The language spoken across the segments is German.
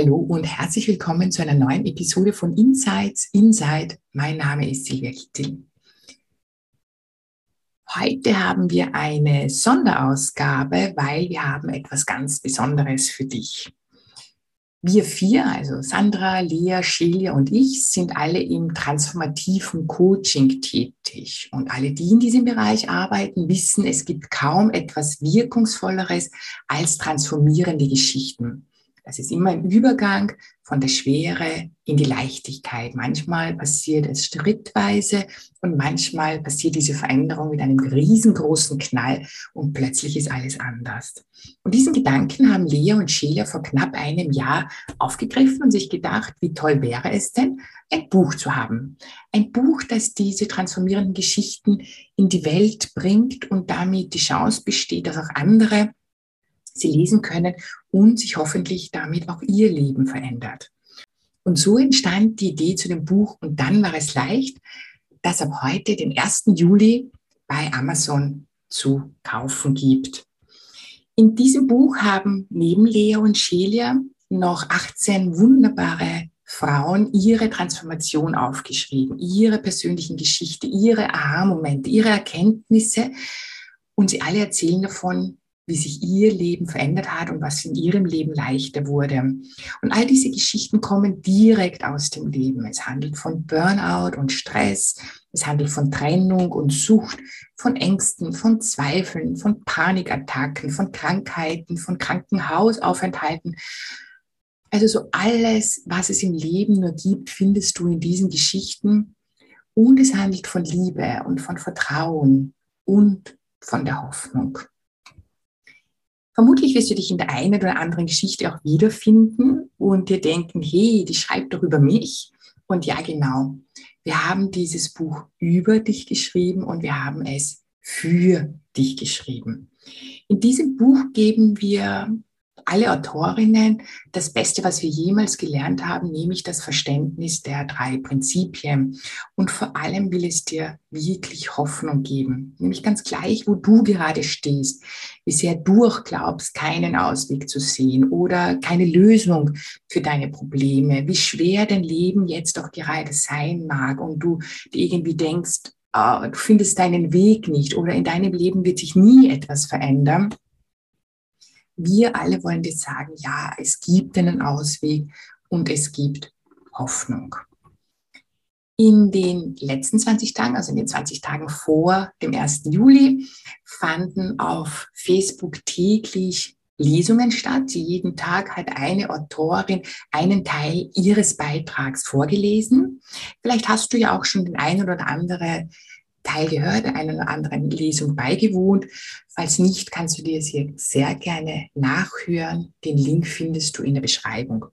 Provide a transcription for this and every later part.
Hallo und herzlich willkommen zu einer neuen Episode von Insights Inside. Mein Name ist Silvia Kittel. Heute haben wir eine Sonderausgabe, weil wir haben etwas ganz Besonderes für dich. Wir vier, also Sandra, Lea, Shelia und ich, sind alle im transformativen Coaching tätig. Und alle, die in diesem Bereich arbeiten, wissen, es gibt kaum etwas Wirkungsvolleres als transformierende Geschichten. Das ist immer ein Übergang von der Schwere in die Leichtigkeit. Manchmal passiert es schrittweise und manchmal passiert diese Veränderung mit einem riesengroßen Knall und plötzlich ist alles anders. Und diesen Gedanken haben Lea und Sheila vor knapp einem Jahr aufgegriffen und sich gedacht, wie toll wäre es denn, ein Buch zu haben. Ein Buch, das diese transformierenden Geschichten in die Welt bringt und damit die Chance besteht, dass auch andere sie lesen können und sich hoffentlich damit auch ihr Leben verändert. Und so entstand die Idee zu dem Buch und dann war es leicht, das ab heute, den 1. Juli, bei Amazon zu kaufen gibt. In diesem Buch haben neben Lea und Shelia noch 18 wunderbare Frauen ihre Transformation aufgeschrieben, ihre persönlichen Geschichte, ihre Aha-Momente, ihre Erkenntnisse. Und sie alle erzählen davon, wie sich ihr Leben verändert hat und was in ihrem Leben leichter wurde. Und all diese Geschichten kommen direkt aus dem Leben. Es handelt von Burnout und Stress, es handelt von Trennung und Sucht, von Ängsten, von Zweifeln, von Panikattacken, von Krankheiten, von Krankenhausaufenthalten. Also so alles, was es im Leben nur gibt, findest du in diesen Geschichten. Und es handelt von Liebe und von Vertrauen und von der Hoffnung. Vermutlich wirst du dich in der einen oder anderen Geschichte auch wiederfinden und dir denken, hey, die schreibt doch über mich. Und ja, genau. Wir haben dieses Buch über dich geschrieben und wir haben es für dich geschrieben. In diesem Buch geben wir alle Autorinnen das Beste, was wir jemals gelernt haben, nämlich das Verständnis der drei Prinzipien. Und vor allem will es dir wirklich Hoffnung geben, nämlich ganz gleich, wo du gerade stehst, wie sehr du auch glaubst, keinen Ausweg zu sehen oder keine Lösung für deine Probleme, wie schwer dein Leben jetzt auch gerade sein mag und du dir irgendwie denkst, oh, du findest deinen Weg nicht oder in deinem Leben wird sich nie etwas verändern wir alle wollen dir sagen, ja, es gibt einen Ausweg und es gibt Hoffnung. In den letzten 20 Tagen, also in den 20 Tagen vor dem 1. Juli, fanden auf Facebook täglich Lesungen statt. Jeden Tag hat eine Autorin einen Teil ihres Beitrags vorgelesen. Vielleicht hast du ja auch schon den einen oder andere Teil gehört, einer oder anderen Lesung beigewohnt. Falls nicht, kannst du dir es hier sehr gerne nachhören. Den Link findest du in der Beschreibung.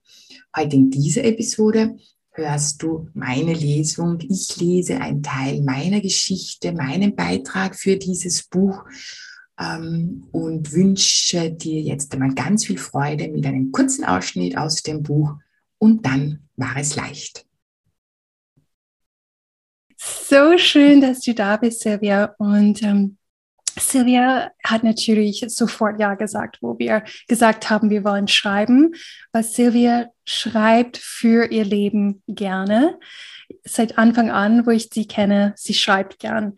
Heute in dieser Episode hörst du meine Lesung. Ich lese einen Teil meiner Geschichte, meinen Beitrag für dieses Buch ähm, und wünsche dir jetzt einmal ganz viel Freude mit einem kurzen Ausschnitt aus dem Buch und dann war es leicht. So schön, dass du da bist, Silvia. Und ähm, Silvia hat natürlich sofort Ja gesagt, wo wir gesagt haben, wir wollen schreiben. Was Silvia schreibt für ihr Leben gerne. Seit Anfang an, wo ich sie kenne, sie schreibt gern.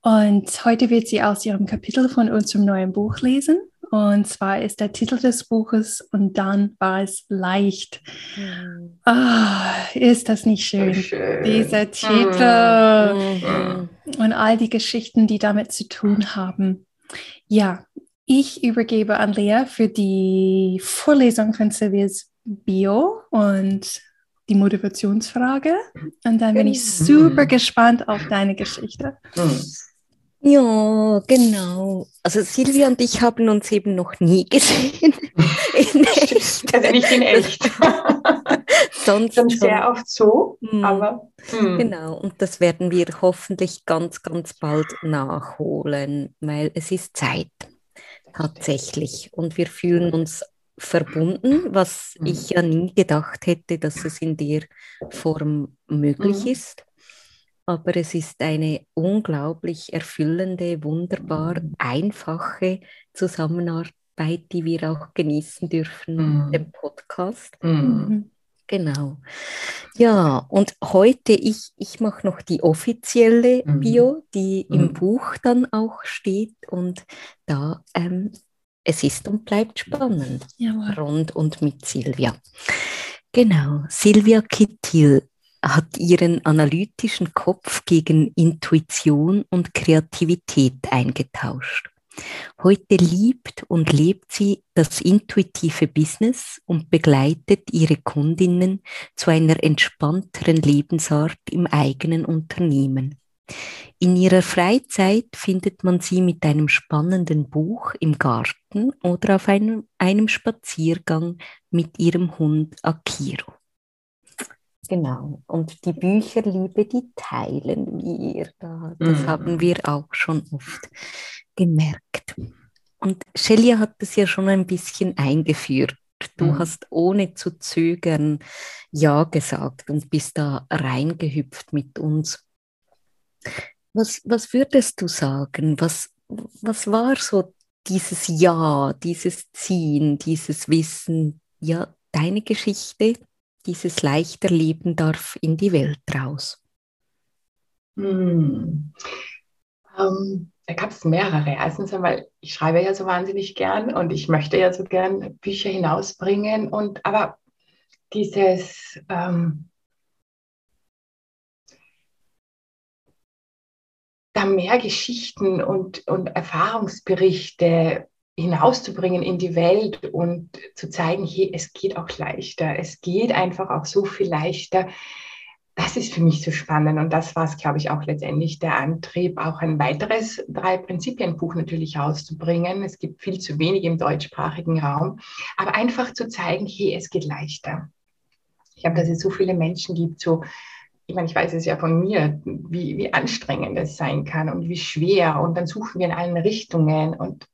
Und heute wird sie aus ihrem Kapitel von unserem neuen Buch lesen. Und zwar ist der Titel des Buches Und dann war es leicht. Mhm. Oh, ist das nicht schön? schön. Dieser Titel mhm. und all die Geschichten, die damit zu tun haben. Ja, ich übergebe an Lea für die Vorlesung von Silvias Bio und die Motivationsfrage. Und dann bin ich genau. super gespannt auf deine Geschichte. Ja, genau. Also Silvia und ich haben uns eben noch nie gesehen. In echt. Also nicht in echt. Sonst schon sehr oft so, Hm. aber hm. Genau, und das werden wir hoffentlich ganz, ganz bald nachholen, weil es ist Zeit tatsächlich. Und wir fühlen uns verbunden, was Mhm. ich ja nie gedacht hätte, dass es in der Form möglich Mhm. ist. Aber es ist eine unglaublich erfüllende, wunderbar Mhm. einfache Zusammenarbeit, die wir auch genießen dürfen Mhm. mit dem Podcast. Hm. Genau. Ja, und heute, ich, ich mache noch die offizielle Mhm. Bio, die im Mhm. Buch dann auch steht. Und da, ähm, es ist und bleibt spannend, Jawohl. rund und mit Silvia. Genau, Silvia Kittil hat ihren analytischen Kopf gegen Intuition und Kreativität eingetauscht. Heute liebt und lebt sie das intuitive Business und begleitet ihre Kundinnen zu einer entspannteren Lebensart im eigenen Unternehmen. In ihrer Freizeit findet man sie mit einem spannenden Buch im Garten oder auf einem, einem Spaziergang mit ihrem Hund Akiro. Genau. Und die Bücherliebe, die teilen wir. Da, das Mhm. haben wir auch schon oft gemerkt. Und Shelia hat es ja schon ein bisschen eingeführt. Du Mhm. hast ohne zu zögern Ja gesagt und bist da reingehüpft mit uns. Was, was würdest du sagen? Was, was war so dieses Ja, dieses Ziehen, dieses Wissen? Ja, deine Geschichte, dieses leichter Leben darf in die Welt raus. Hm. Ähm, da gab es mehrere. Erstens einmal, ich schreibe ja so wahnsinnig gern und ich möchte ja so gern Bücher hinausbringen. Und aber dieses ähm, da mehr Geschichten und, und Erfahrungsberichte hinauszubringen in die Welt und zu zeigen, hey, es geht auch leichter. Es geht einfach auch so viel leichter das ist für mich so spannend und das war es, glaube ich, auch letztendlich der Antrieb, auch ein weiteres Drei-Prinzipien-Buch natürlich rauszubringen. Es gibt viel zu wenig im deutschsprachigen Raum, aber einfach zu zeigen, hey, es geht leichter. Ich glaube, dass es so viele Menschen gibt, so, ich meine, ich weiß es ja von mir, wie, wie anstrengend es sein kann und wie schwer und dann suchen wir in allen Richtungen und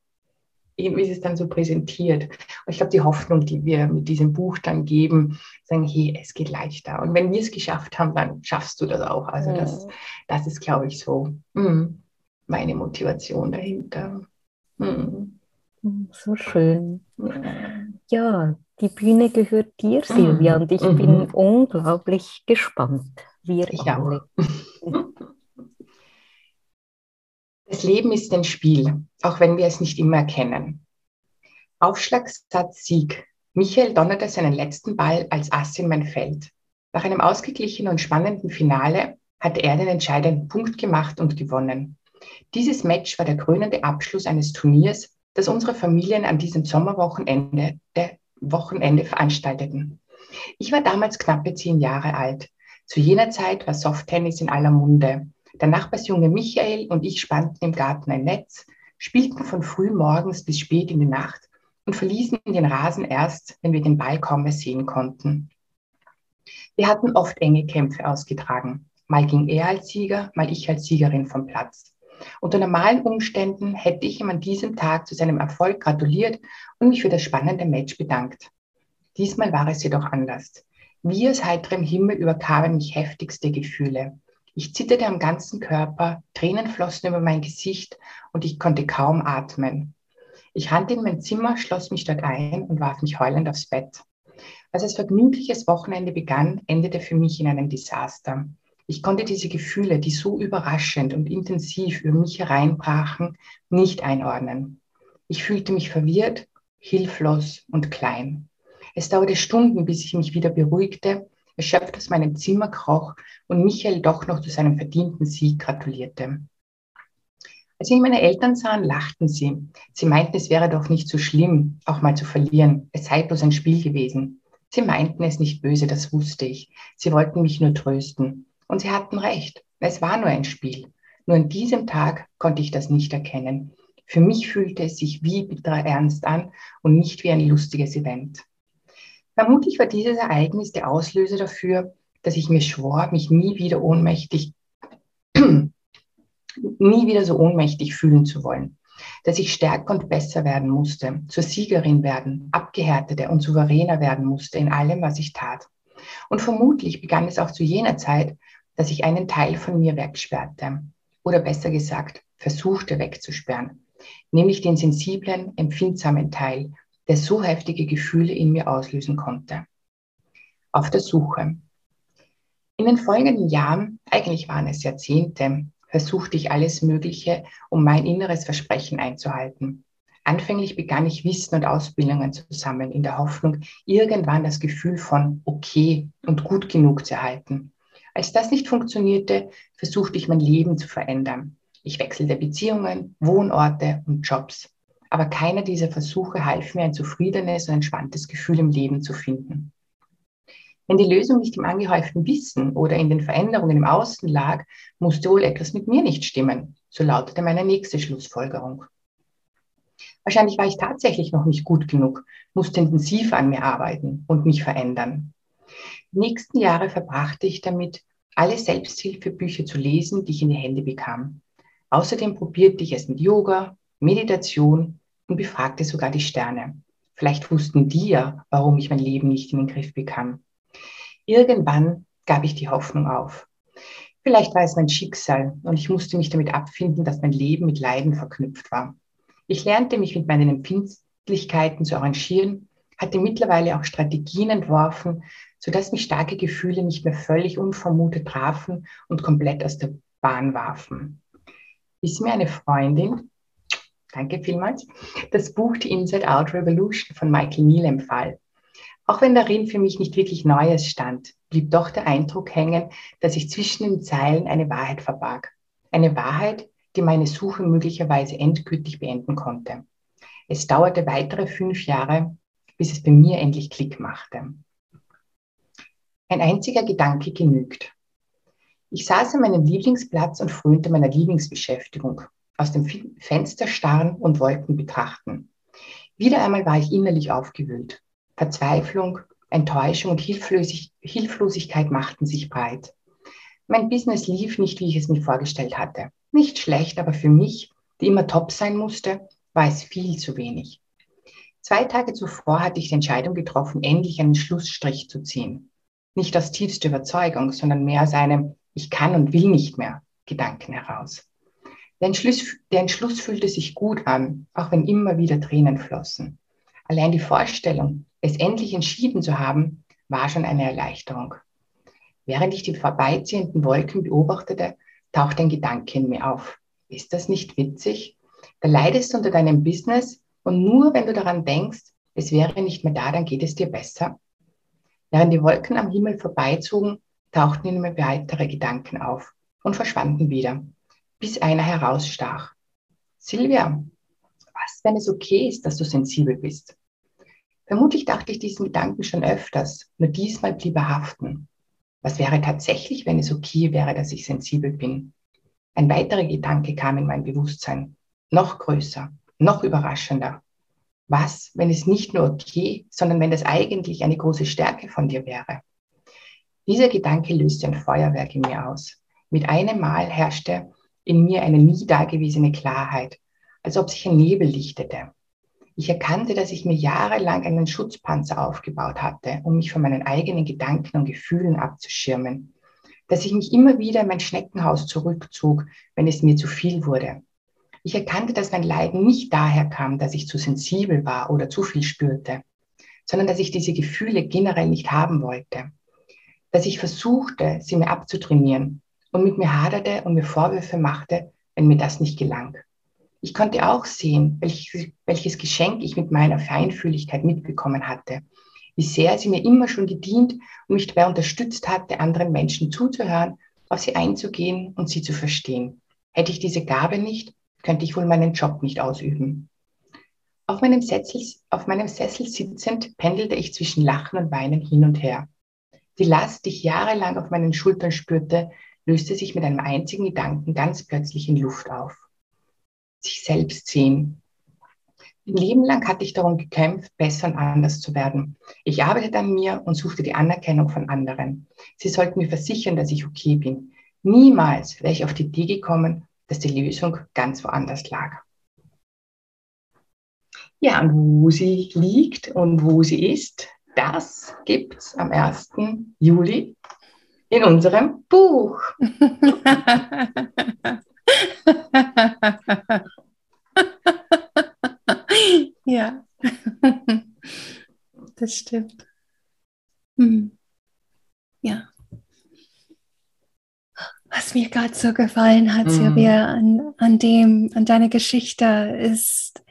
irgendwie ist es dann so präsentiert. Und ich glaube, die Hoffnung, die wir mit diesem Buch dann geben, sagen, hey, es geht leichter. Und wenn wir es geschafft haben, dann schaffst du das auch. Also das, das ist, glaube ich, so mm, meine Motivation dahinter. Mm. So schön. Ja, die Bühne gehört dir, Silvia, und ich Mhm. bin unglaublich gespannt. Wir Ich alle. Das Leben ist ein Spiel, auch wenn wir es nicht immer erkennen. Aufschlagssatz Sieg. Michael donnerte seinen letzten Ball als Ass in mein Feld. Nach einem ausgeglichenen und spannenden Finale hatte er den entscheidenden Punkt gemacht und gewonnen. Dieses Match war der krönende Abschluss eines Turniers, das unsere Familien an diesem Sommerwochenende der Wochenende veranstalteten. Ich war damals knappe zehn Jahre alt. Zu jener Zeit war Softtennis in aller Munde. Der Nachbarsjunge Michael und ich spannten im Garten ein Netz, spielten von früh morgens bis spät in die Nacht und verließen den Rasen erst, wenn wir den Ball kaum mehr sehen konnten. Wir hatten oft enge Kämpfe ausgetragen. Mal ging er als Sieger, mal ich als Siegerin vom Platz. Unter normalen Umständen hätte ich ihm an diesem Tag zu seinem Erfolg gratuliert und mich für das spannende Match bedankt. Diesmal war es jedoch anders. Wie aus heiterem Himmel überkamen mich heftigste Gefühle. Ich zitterte am ganzen Körper, Tränen flossen über mein Gesicht und ich konnte kaum atmen. Ich rannte in mein Zimmer, schloss mich dort ein und warf mich heulend aufs Bett. Als das vergnügliches Wochenende begann, endete für mich in einem Desaster. Ich konnte diese Gefühle, die so überraschend und intensiv über mich hereinbrachen, nicht einordnen. Ich fühlte mich verwirrt, hilflos und klein. Es dauerte Stunden, bis ich mich wieder beruhigte, erschöpft aus meinem Zimmer kroch und Michael doch noch zu seinem verdienten Sieg gratulierte. Als mich meine Eltern sahen, lachten sie. Sie meinten, es wäre doch nicht so schlimm, auch mal zu verlieren. Es sei bloß ein Spiel gewesen. Sie meinten es nicht böse, das wusste ich. Sie wollten mich nur trösten. Und sie hatten recht. Es war nur ein Spiel. Nur an diesem Tag konnte ich das nicht erkennen. Für mich fühlte es sich wie bitterer Ernst an und nicht wie ein lustiges Event. Vermutlich war dieses Ereignis der Auslöser dafür, dass ich mir schwor, mich nie wieder ohnmächtig, nie wieder so ohnmächtig fühlen zu wollen. Dass ich stärker und besser werden musste, zur Siegerin werden, abgehärteter und souveräner werden musste in allem, was ich tat. Und vermutlich begann es auch zu jener Zeit, dass ich einen Teil von mir wegsperrte. Oder besser gesagt, versuchte wegzusperren. Nämlich den sensiblen, empfindsamen Teil, der so heftige Gefühle in mir auslösen konnte. Auf der Suche. In den folgenden Jahren, eigentlich waren es Jahrzehnte, versuchte ich alles Mögliche, um mein inneres Versprechen einzuhalten. Anfänglich begann ich Wissen und Ausbildungen zu sammeln, in der Hoffnung, irgendwann das Gefühl von okay und gut genug zu erhalten. Als das nicht funktionierte, versuchte ich mein Leben zu verändern. Ich wechselte Beziehungen, Wohnorte und Jobs. Aber keiner dieser Versuche half mir, ein zufriedenes und entspanntes Gefühl im Leben zu finden. Wenn die Lösung nicht im angehäuften Wissen oder in den Veränderungen im Außen lag, musste wohl etwas mit mir nicht stimmen. So lautete meine nächste Schlussfolgerung. Wahrscheinlich war ich tatsächlich noch nicht gut genug, musste intensiv an mir arbeiten und mich verändern. Die nächsten Jahre verbrachte ich damit, alle Selbsthilfebücher zu lesen, die ich in die Hände bekam. Außerdem probierte ich es mit Yoga, Meditation und befragte sogar die Sterne. Vielleicht wussten die ja, warum ich mein Leben nicht in den Griff bekam. Irgendwann gab ich die Hoffnung auf. Vielleicht war es mein Schicksal und ich musste mich damit abfinden, dass mein Leben mit Leiden verknüpft war. Ich lernte mich mit meinen Empfindlichkeiten zu arrangieren, hatte mittlerweile auch Strategien entworfen, sodass mich starke Gefühle nicht mehr völlig unvermutet trafen und komplett aus der Bahn warfen. Bis mir eine Freundin, danke vielmals, das Buch The Inside Out Revolution von Michael Neal empfahl. Auch wenn darin für mich nicht wirklich Neues stand, blieb doch der Eindruck hängen, dass sich zwischen den Zeilen eine Wahrheit verbarg. Eine Wahrheit, die meine Suche möglicherweise endgültig beenden konnte. Es dauerte weitere fünf Jahre, bis es bei mir endlich Klick machte. Ein einziger Gedanke genügt. Ich saß an meinem Lieblingsplatz und frönte meiner Lieblingsbeschäftigung, aus dem Fenster starren und Wolken betrachten. Wieder einmal war ich innerlich aufgewühlt. Verzweiflung, Enttäuschung und Hilflosig Hilflosigkeit machten sich breit. Mein Business lief nicht, wie ich es mir vorgestellt hatte. Nicht schlecht, aber für mich, die immer top sein musste, war es viel zu wenig. Zwei Tage zuvor hatte ich die Entscheidung getroffen, endlich einen Schlussstrich zu ziehen. Nicht aus tiefster Überzeugung, sondern mehr aus einem Ich kann und will nicht mehr Gedanken heraus. Der Entschluss, der Entschluss fühlte sich gut an, auch wenn immer wieder Tränen flossen. Allein die Vorstellung, es endlich entschieden zu haben, war schon eine Erleichterung. Während ich die vorbeiziehenden Wolken beobachtete, taucht ein Gedanke in mir auf. Ist das nicht witzig? Da leidest du unter deinem Business und nur wenn du daran denkst, es wäre nicht mehr da, dann geht es dir besser. Während die Wolken am Himmel vorbeizogen, tauchten in mir weitere Gedanken auf und verschwanden wieder, bis einer herausstach. Silvia, was, wenn es okay ist, dass du sensibel bist? Vermutlich dachte ich diesen Gedanken schon öfters, nur diesmal blieb er haften. Was wäre tatsächlich, wenn es okay wäre, dass ich sensibel bin? Ein weiterer Gedanke kam in mein Bewusstsein, noch größer, noch überraschender. Was, wenn es nicht nur okay, sondern wenn das eigentlich eine große Stärke von dir wäre? Dieser Gedanke löste ein Feuerwerk in mir aus. Mit einem Mal herrschte in mir eine nie dagewesene Klarheit, als ob sich ein Nebel lichtete. Ich erkannte, dass ich mir jahrelang einen Schutzpanzer aufgebaut hatte, um mich von meinen eigenen Gedanken und Gefühlen abzuschirmen. Dass ich mich immer wieder in mein Schneckenhaus zurückzog, wenn es mir zu viel wurde. Ich erkannte, dass mein Leiden nicht daher kam, dass ich zu sensibel war oder zu viel spürte, sondern dass ich diese Gefühle generell nicht haben wollte. Dass ich versuchte, sie mir abzutrainieren und mit mir haderte und mir Vorwürfe machte, wenn mir das nicht gelang. Ich konnte auch sehen, welches, welches Geschenk ich mit meiner Feinfühligkeit mitbekommen hatte, wie sehr sie mir immer schon gedient und mich dabei unterstützt hatte, anderen Menschen zuzuhören, auf sie einzugehen und sie zu verstehen. Hätte ich diese Gabe nicht, könnte ich wohl meinen Job nicht ausüben. Auf meinem, Sessel, auf meinem Sessel sitzend pendelte ich zwischen Lachen und Weinen hin und her. Die Last, die ich jahrelang auf meinen Schultern spürte, löste sich mit einem einzigen Gedanken ganz plötzlich in Luft auf. Sich selbst sehen. Ein Leben lang hatte ich darum gekämpft, besser und anders zu werden. Ich arbeitete an mir und suchte die Anerkennung von anderen. Sie sollten mir versichern, dass ich okay bin. Niemals wäre ich auf die Idee gekommen, dass die Lösung ganz woanders lag. Ja, und wo sie liegt und wo sie ist, das gibt es am 1. Juli in unserem Buch. ja, das stimmt. Hm. Ja. Was mir gerade so gefallen hat, mhm. Silvia, an, an dem, an deiner Geschichte, ist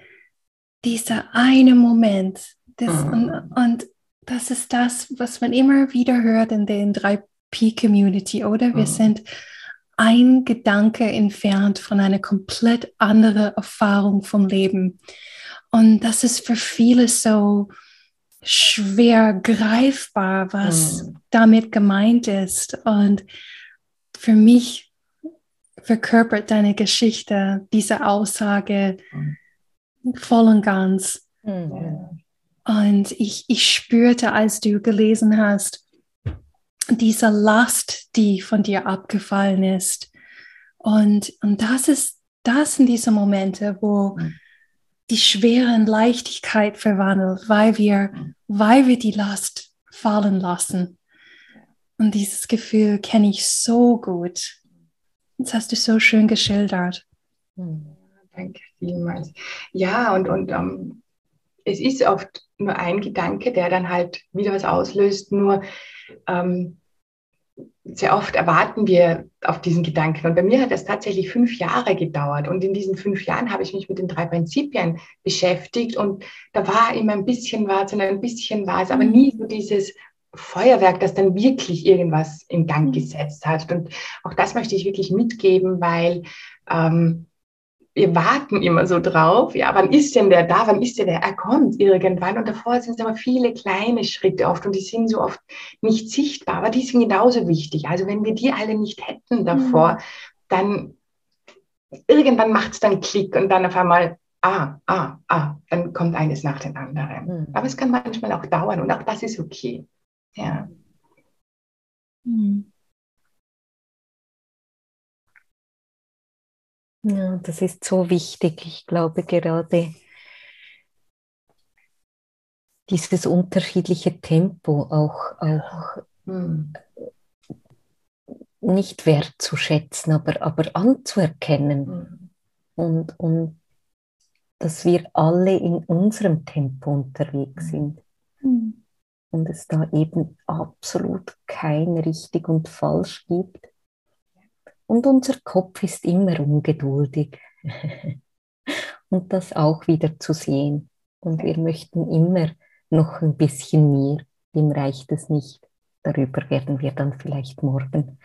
dieser eine Moment. Das, mhm. und, und das ist das, was man immer wieder hört in den 3P-Community, oder? Wir mhm. sind ein Gedanke entfernt von einer komplett anderen Erfahrung vom Leben. Und das ist für viele so schwer greifbar, was mhm. damit gemeint ist. Und für mich verkörpert deine Geschichte diese Aussage mhm. voll und ganz. Mhm. Und ich, ich spürte, als du gelesen hast, diese Last, die von dir abgefallen ist. Und, und das ist, das sind diese Momente, wo die Schwere in Leichtigkeit verwandelt, weil wir, weil wir die Last fallen lassen. Und dieses Gefühl kenne ich so gut. Das hast du so schön geschildert. Mhm. Danke vielmals. Ja, und, und um, ähm, es ist oft nur ein Gedanke, der dann halt wieder was auslöst. Nur ähm, sehr oft erwarten wir auf diesen Gedanken. Und bei mir hat das tatsächlich fünf Jahre gedauert. Und in diesen fünf Jahren habe ich mich mit den drei Prinzipien beschäftigt. Und da war immer ein bisschen was und ein bisschen was, aber nie so dieses Feuerwerk, das dann wirklich irgendwas in Gang mhm. gesetzt hat. Und auch das möchte ich wirklich mitgeben, weil ähm, wir warten immer so drauf, ja, wann ist denn der da, wann ist denn der, er kommt irgendwann und davor sind es aber viele kleine Schritte oft und die sind so oft nicht sichtbar, aber die sind genauso wichtig. Also wenn wir die alle nicht hätten davor, mhm. dann irgendwann macht es dann Klick und dann auf einmal, ah, ah, ah, dann kommt eines nach dem anderen. Mhm. Aber es kann manchmal auch dauern und auch das ist okay. Ja. Mhm. Ja, das ist so wichtig. Ich glaube gerade dieses unterschiedliche Tempo auch, auch hm. nicht wertzuschätzen, aber, aber anzuerkennen. Hm. Und, und dass wir alle in unserem Tempo unterwegs hm. sind. Hm. Und es da eben absolut kein richtig und falsch gibt und unser Kopf ist immer ungeduldig. und das auch wieder zu sehen. Und wir möchten immer noch ein bisschen mehr. Dem reicht es nicht. Darüber werden wir dann vielleicht morgen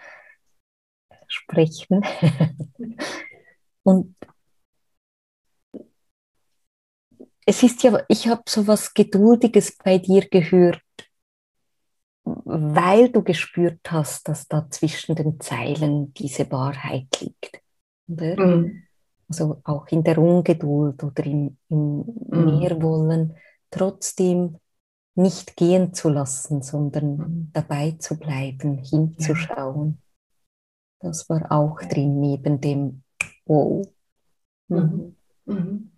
sprechen. und es ist ja, ich habe so was Geduldiges bei dir gehört weil du gespürt hast, dass da zwischen den Zeilen diese Wahrheit liegt. Mhm. Also auch in der Ungeduld oder im, im mhm. Mehrwollen, trotzdem nicht gehen zu lassen, sondern mhm. dabei zu bleiben, hinzuschauen. Ja. Das war auch drin neben dem Wow. Mhm. Mhm.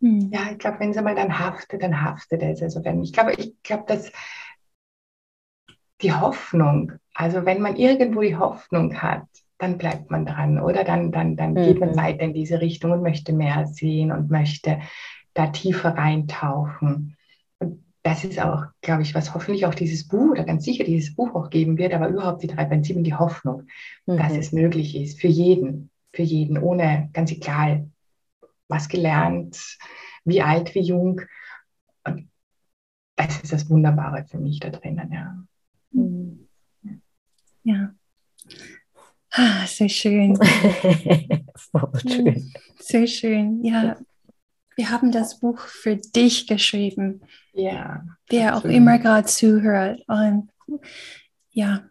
mhm. Ja, ich glaube, wenn es einmal dann haftet, dann haftet es. Also wenn, ich glaube, ich glaube, dass die Hoffnung, also wenn man irgendwo die Hoffnung hat, dann bleibt man dran oder dann, dann, dann mhm. geht man weiter in diese Richtung und möchte mehr sehen und möchte da tiefer reintauchen. Und das ist auch, glaube ich, was hoffentlich auch dieses Buch oder ganz sicher dieses Buch auch geben wird, aber überhaupt die drei Prinzipien, die Hoffnung, mhm. dass es möglich ist für jeden, für jeden, ohne ganz egal, was gelernt, wie alt, wie jung. Und das ist das Wunderbare für mich da drinnen, ja. Ja. Ah, sehr schön. schön. Sehr schön. Ja, wir haben das Buch für dich geschrieben. Ja. Wer auch immer gerade zuhört. Und ja,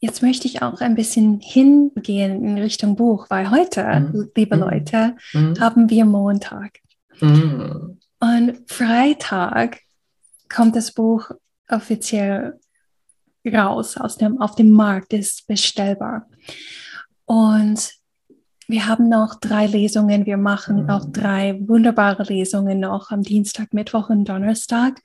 jetzt möchte ich auch ein bisschen hingehen in Richtung Buch, weil heute, mhm. liebe mhm. Leute, mhm. haben wir Montag. Mhm. Und Freitag kommt das Buch offiziell raus aus dem, auf dem Markt, ist bestellbar. Und wir haben noch drei Lesungen. Wir machen mhm. auch drei wunderbare Lesungen noch am Dienstag, Mittwoch und Donnerstag.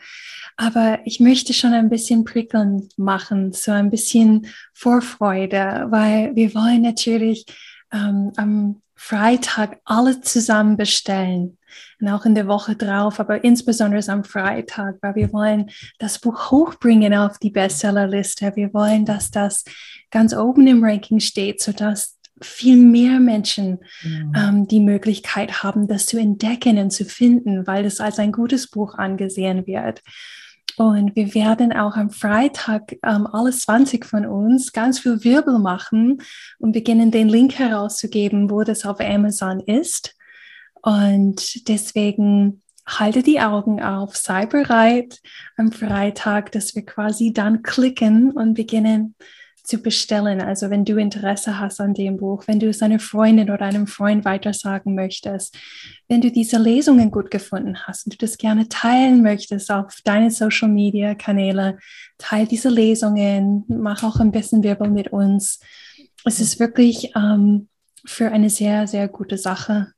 Aber ich möchte schon ein bisschen prickeln machen, so ein bisschen Vorfreude, weil wir wollen natürlich ähm, am Freitag alle zusammen bestellen und auch in der Woche drauf, aber insbesondere am Freitag, weil wir wollen das Buch hochbringen auf die Bestsellerliste. Wir wollen, dass das ganz oben im Ranking steht, sodass viel mehr Menschen mhm. ähm, die Möglichkeit haben, das zu entdecken und zu finden, weil es als ein gutes Buch angesehen wird. Und wir werden auch am Freitag ähm, alle 20 von uns ganz viel Wirbel machen und beginnen den Link herauszugeben, wo das auf Amazon ist. Und deswegen halte die Augen auf, sei bereit am Freitag, dass wir quasi dann klicken und beginnen zu bestellen. Also wenn du Interesse hast an dem Buch, wenn du es einer Freundin oder einem Freund weitersagen möchtest, wenn du diese Lesungen gut gefunden hast und du das gerne teilen möchtest auf deine Social Media Kanäle, teile diese Lesungen, mach auch ein bisschen Wirbel mit uns. Es ist wirklich ähm, für eine sehr, sehr gute Sache,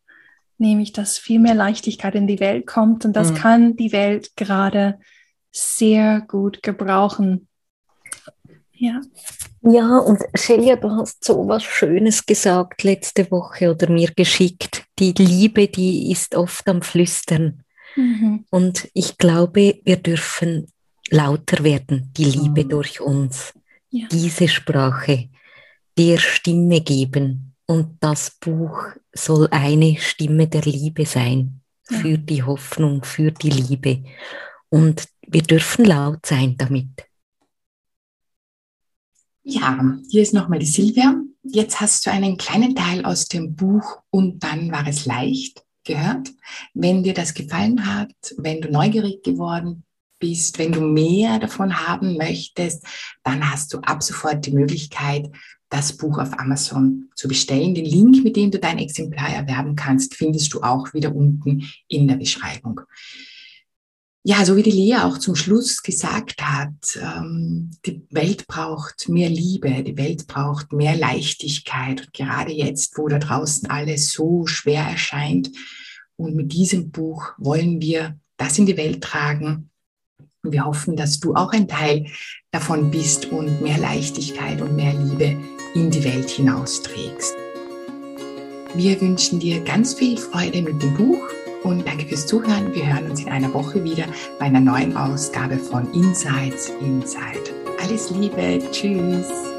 nämlich dass viel mehr Leichtigkeit in die Welt kommt und das mhm. kann die Welt gerade sehr gut gebrauchen. Ja. Ja, und Celia, du hast so was Schönes gesagt letzte Woche oder mir geschickt. Die Liebe, die ist oft am Flüstern. Mhm. Und ich glaube, wir dürfen lauter werden, die Liebe mhm. durch uns. Ja. Diese Sprache, der Stimme geben. Und das Buch soll eine Stimme der Liebe sein, ja. für die Hoffnung, für die Liebe. Und wir dürfen laut sein damit. Ja, hier ist nochmal die Silvia. Jetzt hast du einen kleinen Teil aus dem Buch und dann war es leicht gehört. Wenn dir das gefallen hat, wenn du neugierig geworden bist, wenn du mehr davon haben möchtest, dann hast du ab sofort die Möglichkeit, das Buch auf Amazon zu bestellen. Den Link, mit dem du dein Exemplar erwerben kannst, findest du auch wieder unten in der Beschreibung. Ja, so wie die Lea auch zum Schluss gesagt hat, ähm, die Welt braucht mehr Liebe, die Welt braucht mehr Leichtigkeit. Und gerade jetzt, wo da draußen alles so schwer erscheint, und mit diesem Buch wollen wir das in die Welt tragen. Und wir hoffen, dass du auch ein Teil davon bist und mehr Leichtigkeit und mehr Liebe in die Welt hinausträgst. Wir wünschen dir ganz viel Freude mit dem Buch und danke fürs Zuhören. Wir hören uns in einer Woche wieder bei einer neuen Ausgabe von Insights Inside. Alles Liebe, tschüss.